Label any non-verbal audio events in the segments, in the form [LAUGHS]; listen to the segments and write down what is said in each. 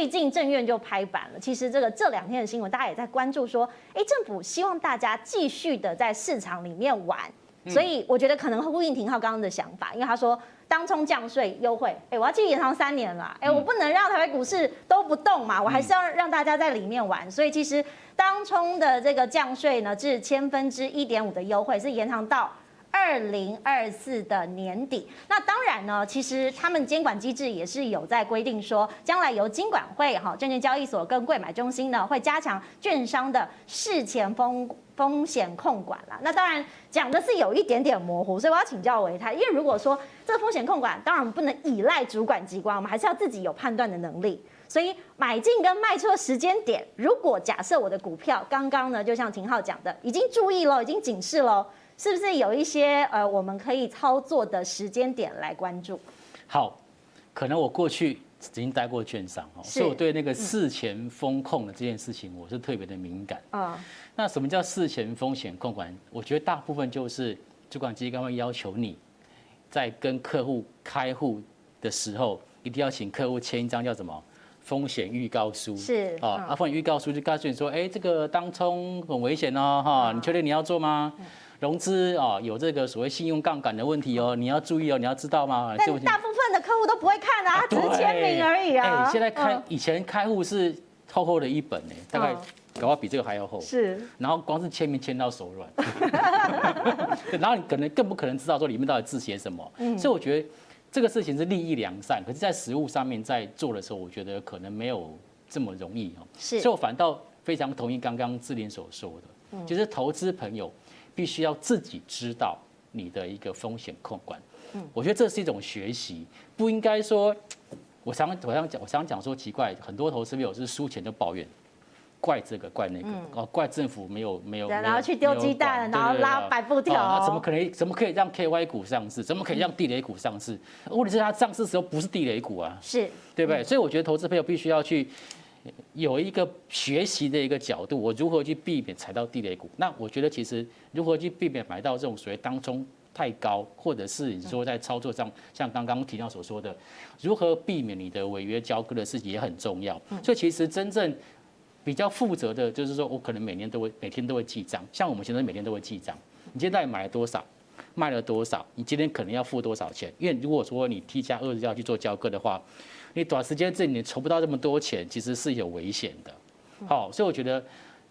最近政院就拍板了。其实这个这两天的新闻，大家也在关注说，哎，政府希望大家继续的在市场里面玩。所以我觉得可能会呼应廷浩刚刚的想法，因为他说当冲降税优惠，哎，我要继续延长三年了，哎，我不能让台北股市都不动嘛，我还是要让大家在里面玩。所以其实当冲的这个降税呢，至千分之一点五的优惠是延长到。二零二四的年底，那当然呢，其实他们监管机制也是有在规定说，将来由金管会哈证券交易所跟柜买中心呢，会加强券商的事前风风险控管啦。那当然讲的是有一点点模糊，所以我要请教维泰，因为如果说这个风险控管，当然我们不能依赖主管机关，我们还是要自己有判断的能力。所以买进跟卖出的时间点，如果假设我的股票刚刚呢，就像廷浩讲的，已经注意了，已经警示了。是不是有一些呃，我们可以操作的时间点来关注？好，可能我过去已经待过券商哦，所以我对那个事前风控的这件事情，我是特别的敏感啊。那什么叫事前风险控管？我觉得大部分就是主管机关会要求你在跟客户开户的时候，一定要请客户签一张叫什么风险预告书？是啊，啊，风险预告书就告诉你说，哎，这个当冲很危险哦，哈，你确定你要做吗？融资啊，有这个所谓信用杠杆的问题哦，你要注意哦，你要知道吗？但大部分的客户都不会看啊，只是签名而已啊。哎，现在开以前开户是厚厚的一本呢，大概搞到比这个还要厚。是。然后光是签名签到手软。[LAUGHS] [LAUGHS] 然后你可能更不可能知道说里面到底字写什么。嗯。所以我觉得这个事情是利益良善，可是，在实务上面在做的时候，我觉得可能没有这么容易哦。是。所以我反倒非常同意刚刚志玲所说的，就是投资朋友。必须要自己知道你的一个风险控管，嗯，我觉得这是一种学习，不应该说，我想我想讲我想讲说奇怪，很多投资朋友是输钱就抱怨，怪这个怪那个，哦，怪政府没有没有，然后去丢鸡蛋，然后拉白布条，那怎么可能？怎么可以让 KY 股上市？怎么可以让地雷股上市？问题是它上市的时候不是地雷股啊，是对不对？所以我觉得投资朋友必须要去。有一个学习的一个角度，我如何去避免踩到地雷股？那我觉得其实如何去避免买到这种所谓当中太高，或者是你说在操作上，像刚刚提到所说的，如何避免你的违约交割的事情也很重要。所以其实真正比较负责的，就是说我可能每年都会每天都会记账，像我们现在每天都会记账，你现在买了多少，卖了多少，你今天可能要付多少钱？因为如果说你 T 加二要去做交割的话。你短时间之内你筹不到这么多钱，其实是有危险的。好，所以我觉得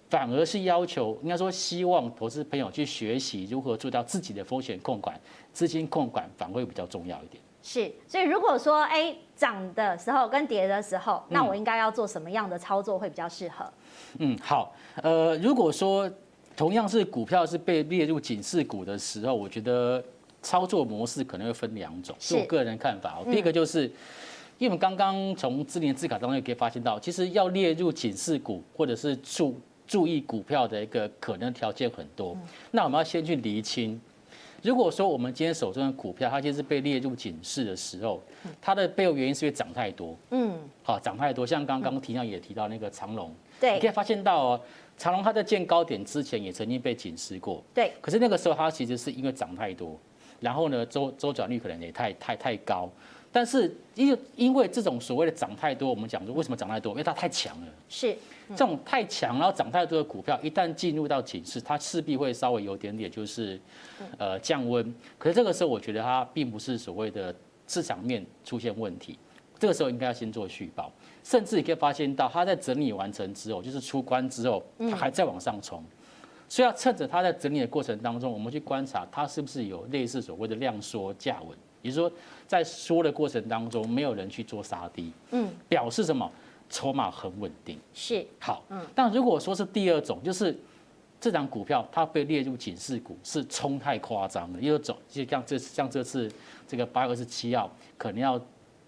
反而是要求，应该说希望投资朋友去学习如何做到自己的风险控管、资金控管，反而会比较重要一点。是，所以如果说哎涨的时候跟跌的时候，那我应该要做什么样的操作会比较适合？嗯，好，呃，如果说同样是股票是被列入警示股的时候，我觉得操作模式可能会分两种，是我个人看法。第一个就是。因为我们刚刚从智联字卡当中也可以发现到，其实要列入警示股或者是注注意股票的一个可能条件很多。那我们要先去厘清，如果说我们今天手中的股票它就是被列入警示的时候，它的背后原因是因为涨太多。嗯，好，涨太多，像刚刚提到也提到那个长荣，对，你可以发现到哦，长隆它在见高点之前也曾经被警示过。对，可是那个时候它其实是因为涨太多，然后呢周周转率可能也太太太高。但是因因为这种所谓的涨太多，我们讲说为什么涨太多？因为它太强了。是，这种太强然后涨太多的股票，一旦进入到警示，它势必会稍微有点点就是，呃降温。可是这个时候，我觉得它并不是所谓的市场面出现问题。这个时候应该要先做续报，甚至你可以发现到它在整理完成之后，就是出关之后，它还在往上冲。所以要趁着它在整理的过程当中，我们去观察它是不是有类似所谓的量缩价稳。也就是说，在说的过程当中，没有人去做杀低，嗯，表示什么？筹码很稳定，是好，嗯。但如果说是第二种，就是这张股票它被列入警示股，是冲太夸张了，又走，就像这像这次这个八月二十七号，可能要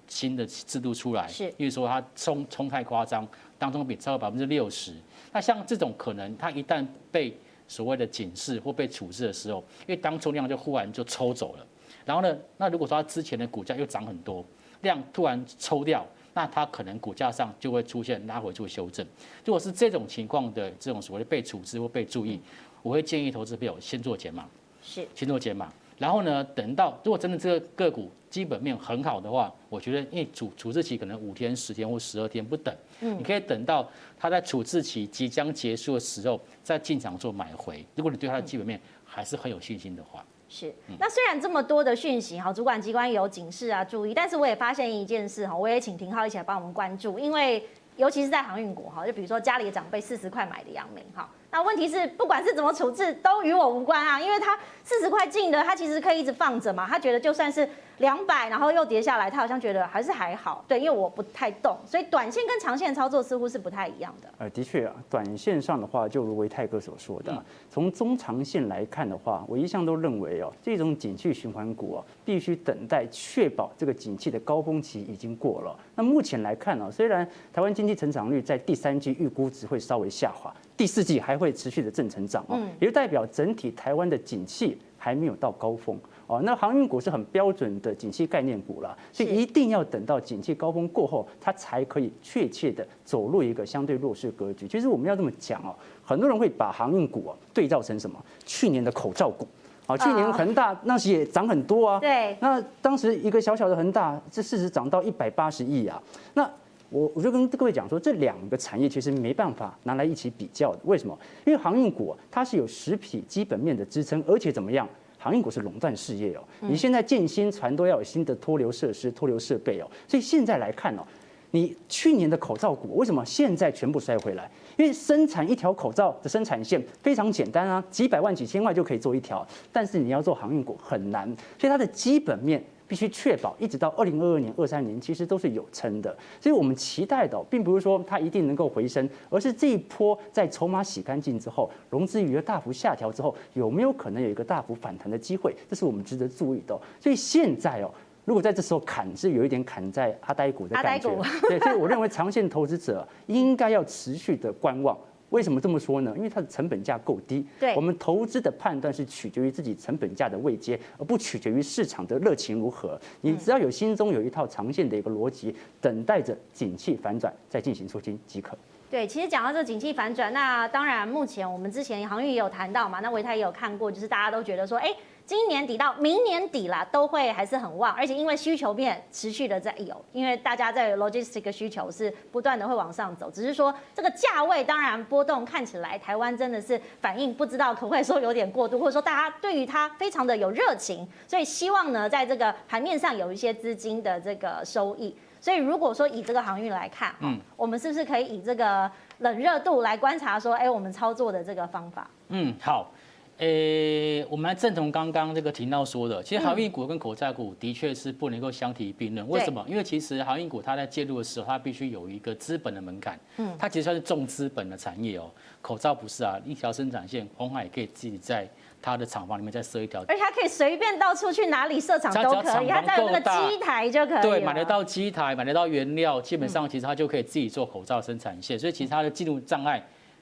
新的制度出来，是，因为说它冲冲太夸张，当中比超过百分之六十。那像这种可能，它一旦被所谓的警示或被处置的时候，因为当冲量就忽然就抽走了。然后呢，那如果说它之前的股价又涨很多，量突然抽掉，那它可能股价上就会出现拉回做修正。如果是这种情况的这种所谓的被处置或被注意，我会建议投资朋友先做减码，是先做减码，然后呢，等到如果真的这个个股基本面很好的话，我觉得因为处处置期可能五天、十天或十二天不等，嗯，你可以等到它在处置期即将结束的时候再进场做买回。如果你对它的基本面还是很有信心的话，是。那虽然这么多的讯息哈，主管机关有警示啊，注意，但是我也发现一件事哈，我也请廷浩一起来帮我们关注，因为尤其是在航运股哈，就比如说家里的长辈四十块买的阳明哈。那问题是，不管是怎么处置，都与我无关啊，因为他四十块进的，他其实可以一直放着嘛。他觉得就算是两百，然后又跌下来，他好像觉得还是还好。对，因为我不太动，所以短线跟长线操作似乎是不太一样的。呃，的确啊，短线上的话，就如维泰哥所说的，从中长线来看的话，我一向都认为哦，这种景气循环股啊，必须等待确保这个景气的高峰期已经过了。那目前来看呢，虽然台湾经济成长率在第三季预估值会稍微下滑。第四季还会持续的正成长哦，也就代表整体台湾的景气还没有到高峰哦。那航运股是很标准的景气概念股了，所以一定要等到景气高峰过后，它才可以确切的走入一个相对弱势格局。其实我们要这么讲哦，很多人会把航运股啊对照成什么？去年的口罩股啊，去年恒大那时也涨很多啊。对，那当时一个小小的恒大，这市值涨到一百八十亿啊，那。我我就跟各位讲说，这两个产业其实没办法拿来一起比较的。为什么？因为航运股它是有实体基本面的支撑，而且怎么样？航运股是垄断事业哦。你现在建新船都要有新的脱硫设施、脱硫设备哦。所以现在来看哦，你去年的口罩股为什么现在全部摔回来？因为生产一条口罩的生产线非常简单啊，几百万、几千万就可以做一条，但是你要做航运股很难，所以它的基本面。必须确保一直到二零二二年、二三年，其实都是有撑的。所以我们期待的，并不是说它一定能够回升，而是这一波在筹码洗干净之后，融资余额大幅下调之后，有没有可能有一个大幅反弹的机会？这是我们值得注意的。所以现在哦，如果在这时候砍，是有一点砍在阿呆股的感觉。对，所以我认为长线投资者应该要持续的观望。为什么这么说呢？因为它的成本价够低。对，我们投资的判断是取决于自己成本价的位阶，而不取决于市场的热情如何。你只要有心中有一套长线的一个逻辑，等待着景气反转再进行出金即可。对，其实讲到这个景气反转，那当然目前我们之前航运也有谈到嘛，那维泰也有看过，就是大家都觉得说，哎。今年底到明年底啦，都会还是很旺，而且因为需求面持续的在有，因为大家在 logistic 需求是不断的会往上走，只是说这个价位当然波动看起来台湾真的是反应不知道可不可以说有点过度，或者说大家对于它非常的有热情，所以希望呢在这个盘面上有一些资金的这个收益，所以如果说以这个航运来看，嗯，我们是不是可以以这个冷热度来观察说，哎，我们操作的这个方法？嗯，好。诶、欸，我们来正从刚刚这个提到说的，其实航运股跟口罩股的确是不能够相提并论。为什么？因为其实航运股它在介入的时候，它必须有一个资本的门槛。嗯，它其实算是重资本的产业哦。口罩不是啊，一条生产线，鸿海也可以自己在它的厂房里面再设一条，而且他可以随便到处去哪里设厂都可以，他只要有那个机台就可以。对，买得到机台，买得到原料，基本上其实他就可以自己做口罩生产线。所以其实他的进入障碍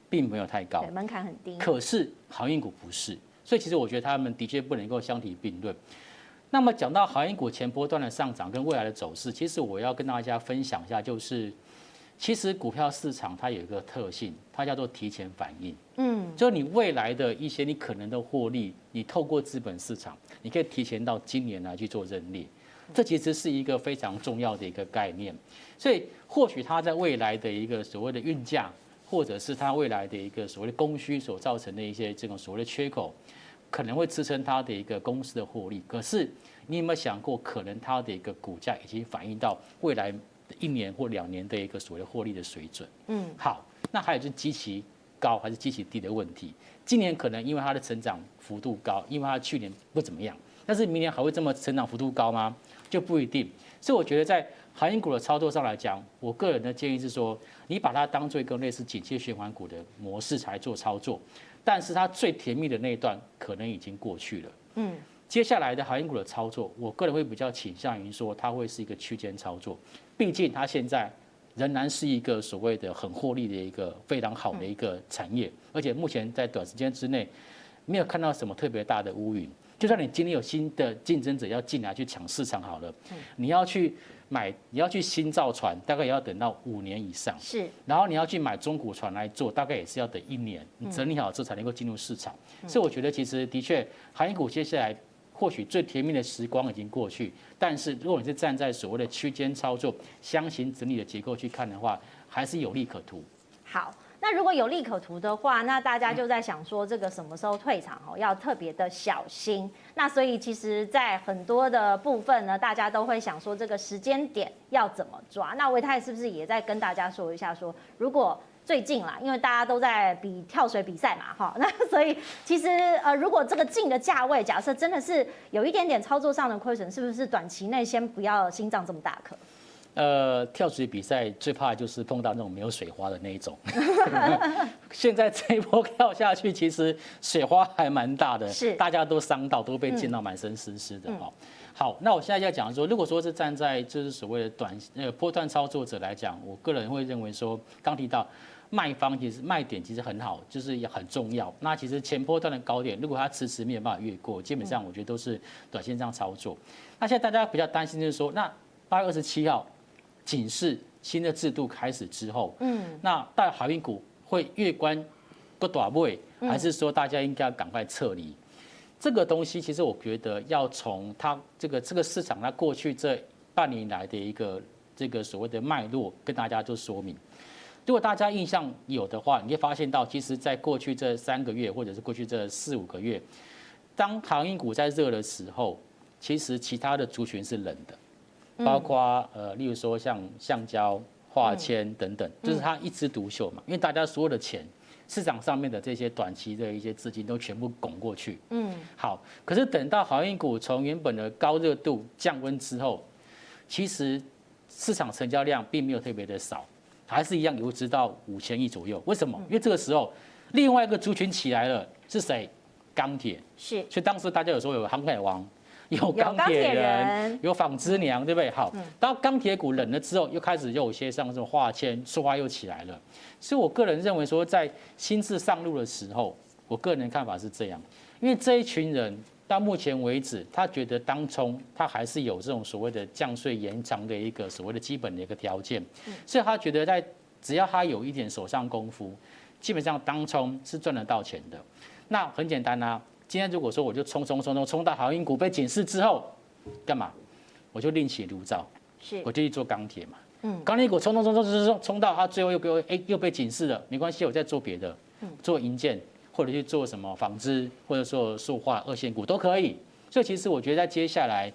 并没有太高，门槛很低。可是航运股不是。所以其实我觉得他们的确不能够相提并论。那么讲到航运股前波段的上涨跟未来的走势，其实我要跟大家分享一下，就是其实股票市场它有一个特性，它叫做提前反应。嗯，就是你未来的一些你可能的获利，你透过资本市场，你可以提前到今年来去做认列。这其实是一个非常重要的一个概念。所以或许它在未来的一个所谓的运价，或者是它未来的一个所谓的供需所造成的一些这种所谓的缺口。可能会支撑它的一个公司的获利，可是你有没有想过，可能它的一个股价已经反映到未来一年或两年的一个所谓的获利的水准？嗯，好，那还有就是极其高还是极其低的问题。今年可能因为它的成长幅度高，因为它去年不怎么样，但是明年还会这么成长幅度高吗？就不一定。所以我觉得在航运股的操作上来讲，我个人的建议是说，你把它当做一个类似紧切循环股的模式来做操作。但是它最甜蜜的那一段可能已经过去了。嗯，接下来的航运股的操作，我个人会比较倾向于说，它会是一个区间操作。毕竟它现在仍然是一个所谓的很获利的一个非常好的一个产业，而且目前在短时间之内没有看到什么特别大的乌云。就算你今天有新的竞争者要进来去抢市场好了，你要去。买你要去新造船，大概也要等到五年以上。是，然后你要去买中古船来做，大概也是要等一年，你整理好之后才能够进入市场。所以我觉得其实的确，航运股接下来或许最甜蜜的时光已经过去，但是如果你是站在所谓的区间操作、箱型整理的结构去看的话，还是有利可图。好。那如果有利可图的话，那大家就在想说，这个什么时候退场哦，要特别的小心。那所以其实，在很多的部分呢，大家都会想说，这个时间点要怎么抓？那维泰是不是也在跟大家说一下，说如果最近啦，因为大家都在比跳水比赛嘛，哈，[LAUGHS] 那所以其实呃，如果这个进的价位，假设真的是有一点点操作上的亏损，是不是短期内先不要心脏这么大颗？呃，跳水比赛最怕就是碰到那种没有水花的那一种。[LAUGHS] 现在这一波跳下去，其实水花还蛮大的，是大家都伤到，都被溅到满身湿湿的哈。好，那我现在要讲说，如果说是站在就是所谓的短呃波段操作者来讲，我个人会认为说，刚提到卖方其实卖点其实很好，就是也很重要。那其实前波段的高点，如果它迟迟没有办法越过，基本上我觉得都是短线上操作。那现在大家比较担心就是说，那八月二十七号。警示新的制度开始之后，嗯，那大海运股会越关不短位，还是说大家应该要赶快撤离？这个东西其实我觉得要从它这个这个市场它过去这半年来的一个这个所谓的脉络跟大家做说明。如果大家印象有的话，你会发现到，其实在过去这三个月或者是过去这四五个月，当航运股在热的时候，其实其他的族群是冷的。包括呃，例如说像橡胶、化纤等等，就是它一枝独秀嘛。因为大家所有的钱，市场上面的这些短期的一些资金都全部拱过去。嗯，好。可是等到航运股从原本的高热度降温之后，其实市场成交量并没有特别的少，还是一样有直到五千亿左右。为什么？因为这个时候另外一个族群起来了，是谁？钢铁。是。所以当时大家有说有航海王。有钢铁人，有纺织娘，对不对？好，当钢铁股冷了之后，又开始又有些像什么化纤、塑化又起来了。所以我个人认为说，在新智上路的时候，我个人的看法是这样，因为这一群人到目前为止，他觉得当冲他还是有这种所谓的降税延长的一个所谓的基本的一个条件，所以他觉得在只要他有一点手上功夫，基本上当冲是赚得到钱的。那很简单啊。今天如果说我就冲冲冲冲冲到航运股被警示之后，干嘛？我就另起炉灶，是，我就去做钢铁嘛。嗯，钢铁股冲冲冲冲冲冲冲到它最后又给我哎又被警示了，没关系，我再做别的，做银建或者去做什么纺织或者说塑化二线股都可以。所以其实我觉得在接下来，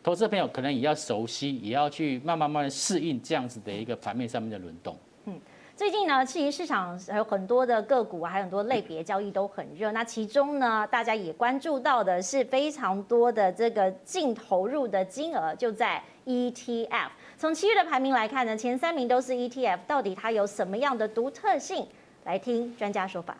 投资朋友可能也要熟悉，也要去慢慢慢慢适应这样子的一个盘面上面的轮动。嗯。最近呢，其实市场还有很多的个股，还有很多类别交易都很热。那其中呢，大家也关注到的是非常多的这个净投入的金额，就在 ETF。从七月的排名来看呢，前三名都是 ETF，到底它有什么样的独特性？来听专家说法。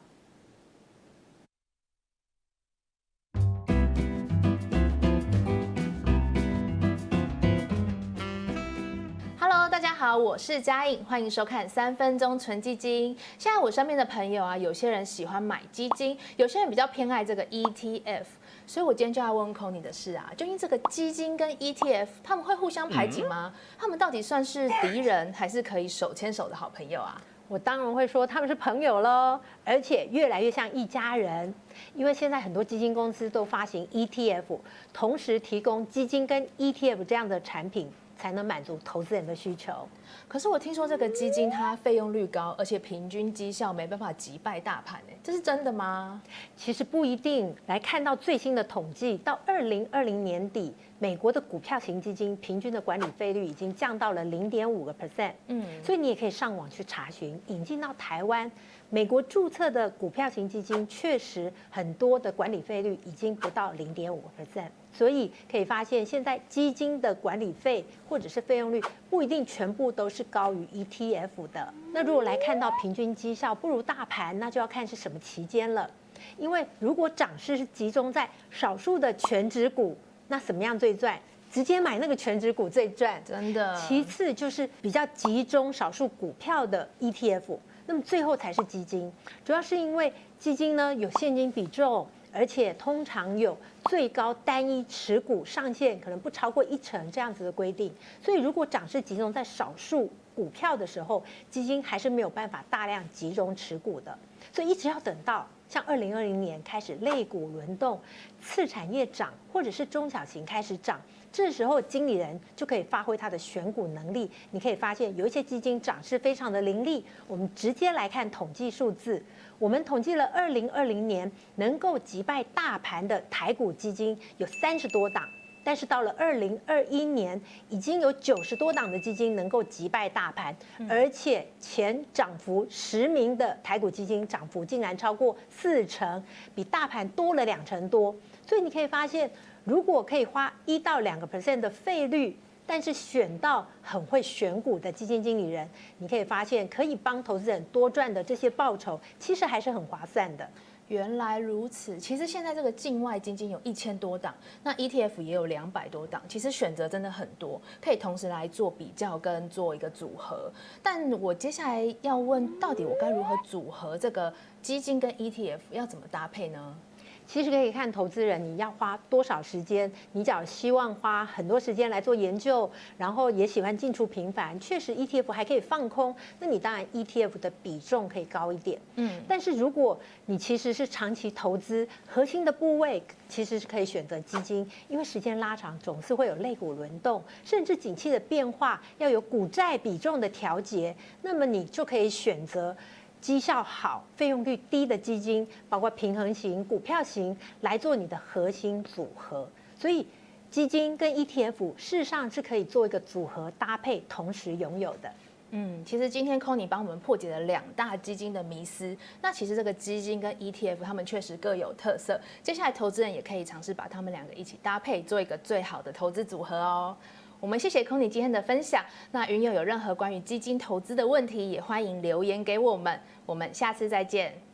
好，我是嘉颖，欢迎收看三分钟存基金。现在我身边的朋友啊，有些人喜欢买基金，有些人比较偏爱这个 ETF，所以我今天就要问扣你的是啊，究竟这个基金跟 ETF 他们会互相排挤吗？他们到底算是敌人，还是可以手牵手的好朋友啊？我当然会说他们是朋友喽，而且越来越像一家人，因为现在很多基金公司都发行 ETF，同时提供基金跟 ETF 这样的产品。才能满足投资人的需求。可是我听说这个基金它费用率高，而且平均绩效没办法击败大盘，哎，这是真的吗？其实不一定。来看到最新的统计，到二零二零年底，美国的股票型基金平均的管理费率已经降到了零点五个 percent。嗯，所以你也可以上网去查询，引进到台湾。美国注册的股票型基金确实很多的管理费率已经不到零点五个 percent，所以可以发现现在基金的管理费或者是费用率不一定全部都是高于 ETF 的。那如果来看到平均绩效不如大盘，那就要看是什么期间了。因为如果涨势是集中在少数的全指股，那什么样最赚？直接买那个全指股最赚，真的。其次就是比较集中少数股票的 ETF。那么最后才是基金，主要是因为基金呢有现金比重，而且通常有最高单一持股上限，可能不超过一成这样子的规定。所以如果涨势集中在少数股票的时候，基金还是没有办法大量集中持股的。所以一直要等到像二零二零年开始类股轮动，次产业涨，或者是中小型开始涨，这时候经理人就可以发挥他的选股能力。你可以发现有一些基金涨势非常的凌厉。我们直接来看统计数字，我们统计了二零二零年能够击败大盘的台股基金有三十多档。但是到了二零二一年，已经有九十多档的基金能够击败大盘，而且前涨幅十名的台股基金涨幅竟然超过四成，比大盘多了两成多。所以你可以发现，如果可以花一到两个 percent 的费率，但是选到很会选股的基金经理人，你可以发现可以帮投资人多赚的这些报酬，其实还是很划算的。原来如此，其实现在这个境外基金有一千多档，那 ETF 也有两百多档，其实选择真的很多，可以同时来做比较跟做一个组合。但我接下来要问，到底我该如何组合这个基金跟 ETF，要怎么搭配呢？其实可以看投资人你要花多少时间，你只要希望花很多时间来做研究，然后也喜欢进出频繁，确实 ETF 还可以放空，那你当然 ETF 的比重可以高一点。嗯，但是如果你其实是长期投资，核心的部位其实是可以选择基金，因为时间拉长总是会有类股轮动，甚至景气的变化要有股债比重的调节，那么你就可以选择。绩效好、费用率低的基金，包括平衡型、股票型，来做你的核心组合。所以，基金跟 ETF 事实上是可以做一个组合搭配，同时拥有的。嗯，其实今天 Conny 帮我们破解了两大基金的迷思。那其实这个基金跟 ETF，他们确实各有特色。接下来，投资人也可以尝试把他们两个一起搭配，做一个最好的投资组合哦。我们谢谢空姐今天的分享。那云友有任何关于基金投资的问题，也欢迎留言给我们。我们下次再见。